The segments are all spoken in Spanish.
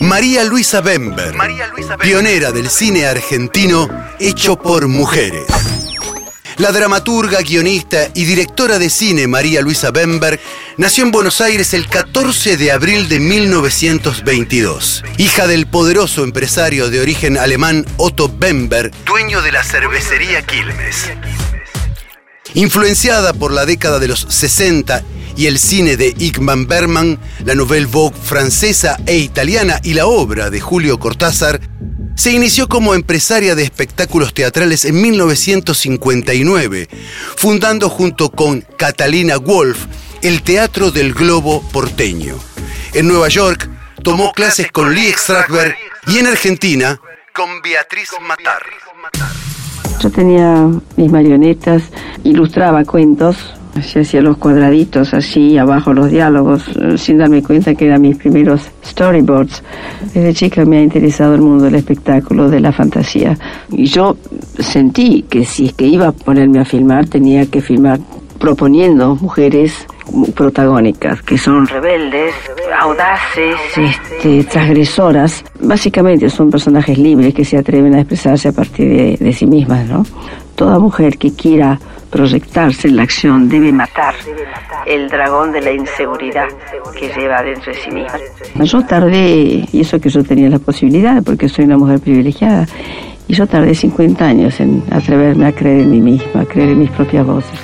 María Luisa Bember, pionera del cine argentino hecho por mujeres. La dramaturga, guionista y directora de cine María Luisa Bember nació en Buenos Aires el 14 de abril de 1922. Hija del poderoso empresario de origen alemán Otto Bember, dueño de la cervecería Quilmes. Influenciada por la década de los 60 y el cine de Igman Berman, la Nouvelle Vogue francesa e italiana y la obra de Julio Cortázar, se inició como empresaria de espectáculos teatrales en 1959, fundando junto con Catalina Wolf el Teatro del Globo porteño. En Nueva York tomó clases con Lee Strasberg y en Argentina con Beatriz Matar. Yo tenía mis marionetas, ilustraba cuentos, se hacía los cuadraditos así, abajo los diálogos, eh, sin darme cuenta que eran mis primeros storyboards. Desde chica me ha interesado el mundo del espectáculo, de la fantasía. Y yo sentí que si es que iba a ponerme a filmar, tenía que filmar proponiendo mujeres protagónicas, que son rebeldes, audaces, este, transgresoras. Básicamente son personajes libres que se atreven a expresarse a partir de, de sí mismas, ¿no? Toda mujer que quiera proyectarse en la acción debe matar el dragón de la inseguridad que lleva dentro de sí misma. Yo tardé, y eso que yo tenía la posibilidad, porque soy una mujer privilegiada, y yo tardé 50 años en atreverme a creer en mí misma, a creer en mis propias voces.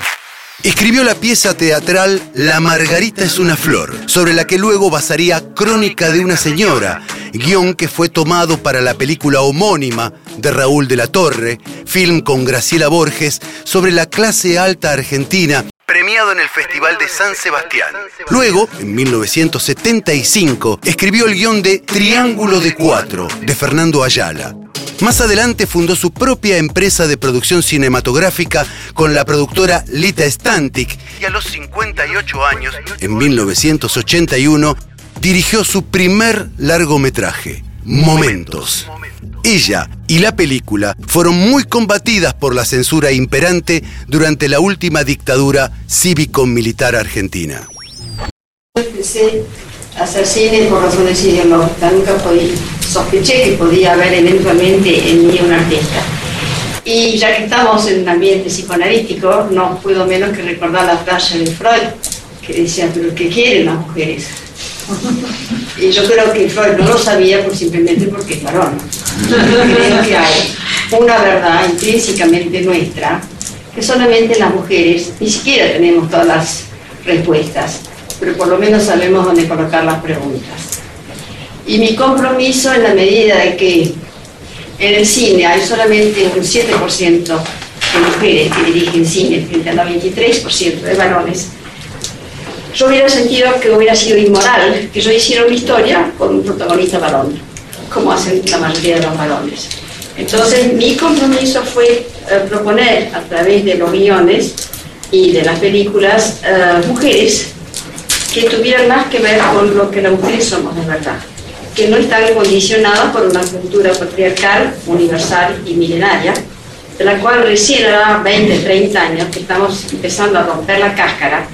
Escribió la pieza teatral La Margarita es una flor, sobre la que luego basaría Crónica de una señora, guion que fue tomado para la película homónima de Raúl de la Torre, film con Graciela Borges sobre la clase alta argentina, premiado en el Festival de San Sebastián. Luego, en 1975, escribió el guion de Triángulo de Cuatro, de Fernando Ayala. Más adelante fundó su propia empresa de producción cinematográfica con la productora Lita Stantic y a los 58 años, en 1981, dirigió su primer largometraje, Momentos. Ella y la película fueron muy combatidas por la censura imperante durante la última dictadura cívico-militar argentina. Empecé a hacer cine por razones ideológicas, nunca sospeché que podía haber eventualmente en mí un artista. Y ya que estamos en un ambiente psicoanalítico, no puedo menos que recordar la frase de Freud, que decía, pero ¿qué quieren las mujeres? Y yo creo que Freud no lo sabía por simplemente porque es varón. Creo que hay una verdad intrínsecamente nuestra, que solamente las mujeres, ni siquiera tenemos todas las respuestas, pero por lo menos sabemos dónde colocar las preguntas. Y mi compromiso en la medida de que en el cine hay solamente un 7% de mujeres que dirigen cine frente a la 23% de varones, yo hubiera sentido que hubiera sido inmoral que yo hiciera una historia con un protagonista varón, como hacen la mayoría de los varones. Entonces mi compromiso fue eh, proponer a través de los guiones y de las películas eh, mujeres que tuvieran más que ver con lo que las mujeres somos de verdad, que no están condicionadas por una cultura patriarcal, universal y milenaria, de la cual recién a 20, 30 años que estamos empezando a romper la cáscara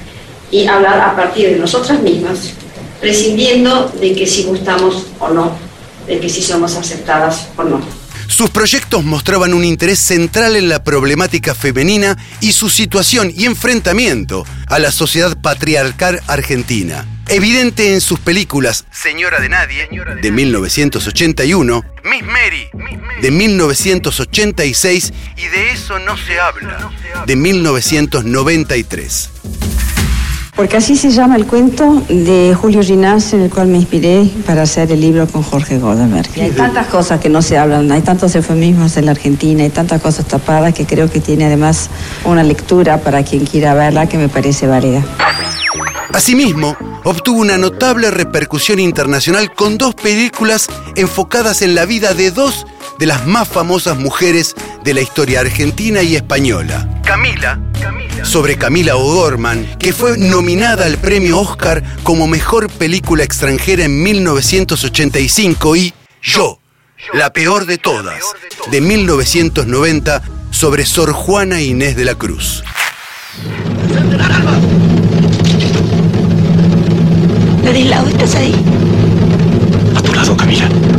y hablar a partir de nosotras mismas, prescindiendo de que si gustamos o no, de que si somos aceptadas o no. Sus proyectos mostraban un interés central en la problemática femenina y su situación y enfrentamiento a la sociedad patriarcal argentina. Evidente en sus películas Señora de Nadie, de 1981, Miss Mary, de 1986 y De eso no se habla, de 1993. Porque así se llama el cuento de Julio Ginás, en el cual me inspiré para hacer el libro con Jorge Godenberg. Y hay tantas cosas que no se hablan, hay tantos eufemismos en la Argentina, hay tantas cosas tapadas que creo que tiene además una lectura para quien quiera verla que me parece válida. Asimismo, obtuvo una notable repercusión internacional con dos películas enfocadas en la vida de dos de las más famosas mujeres de la historia argentina y española. Camila, sobre Camila O'Gorman, que fue nominada al premio Oscar como mejor película extranjera en 1985 y Yo, la peor de todas, de 1990, sobre Sor Juana Inés de la Cruz. Ladislao, ¿estás ahí? A tu lado. Camila.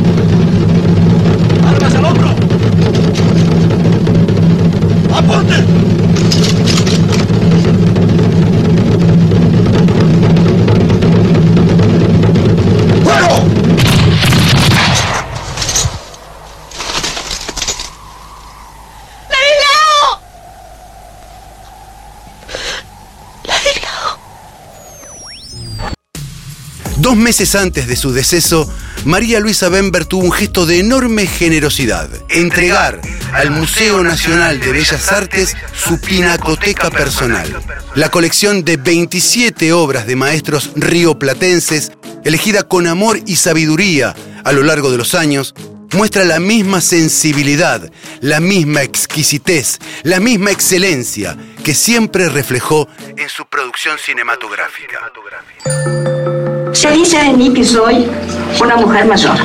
Dos meses antes de su deceso, María Luisa Bember tuvo un gesto de enorme generosidad. Entregar al Museo Nacional de Bellas Artes su pinacoteca personal. La colección de 27 obras de maestros rioplatenses, elegida con amor y sabiduría a lo largo de los años, muestra la misma sensibilidad, la misma exquisitez, la misma excelencia que siempre reflejó en su producción cinematográfica. Se dice de mí que soy una mujer mayor,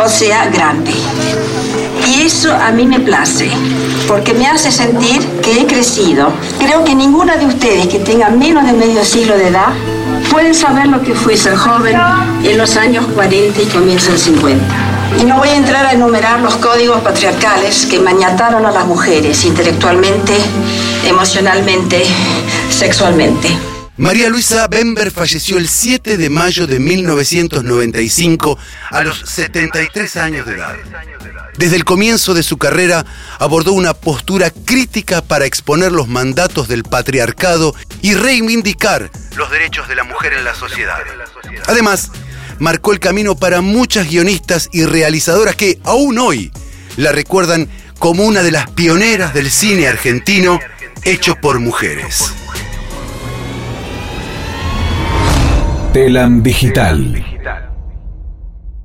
o sea, grande. Y eso a mí me place, porque me hace sentir que he crecido. Creo que ninguna de ustedes que tenga menos de medio siglo de edad pueden saber lo que fue ser joven en los años 40 y comienzo del 50. Y no voy a entrar a enumerar los códigos patriarcales que mañataron a las mujeres intelectualmente, emocionalmente, sexualmente. María Luisa Bember falleció el 7 de mayo de 1995 a los 73 años de edad. Desde el comienzo de su carrera abordó una postura crítica para exponer los mandatos del patriarcado y reivindicar los derechos de la mujer en la sociedad. Además, marcó el camino para muchas guionistas y realizadoras que aún hoy la recuerdan como una de las pioneras del cine argentino hecho por mujeres. Telam Digital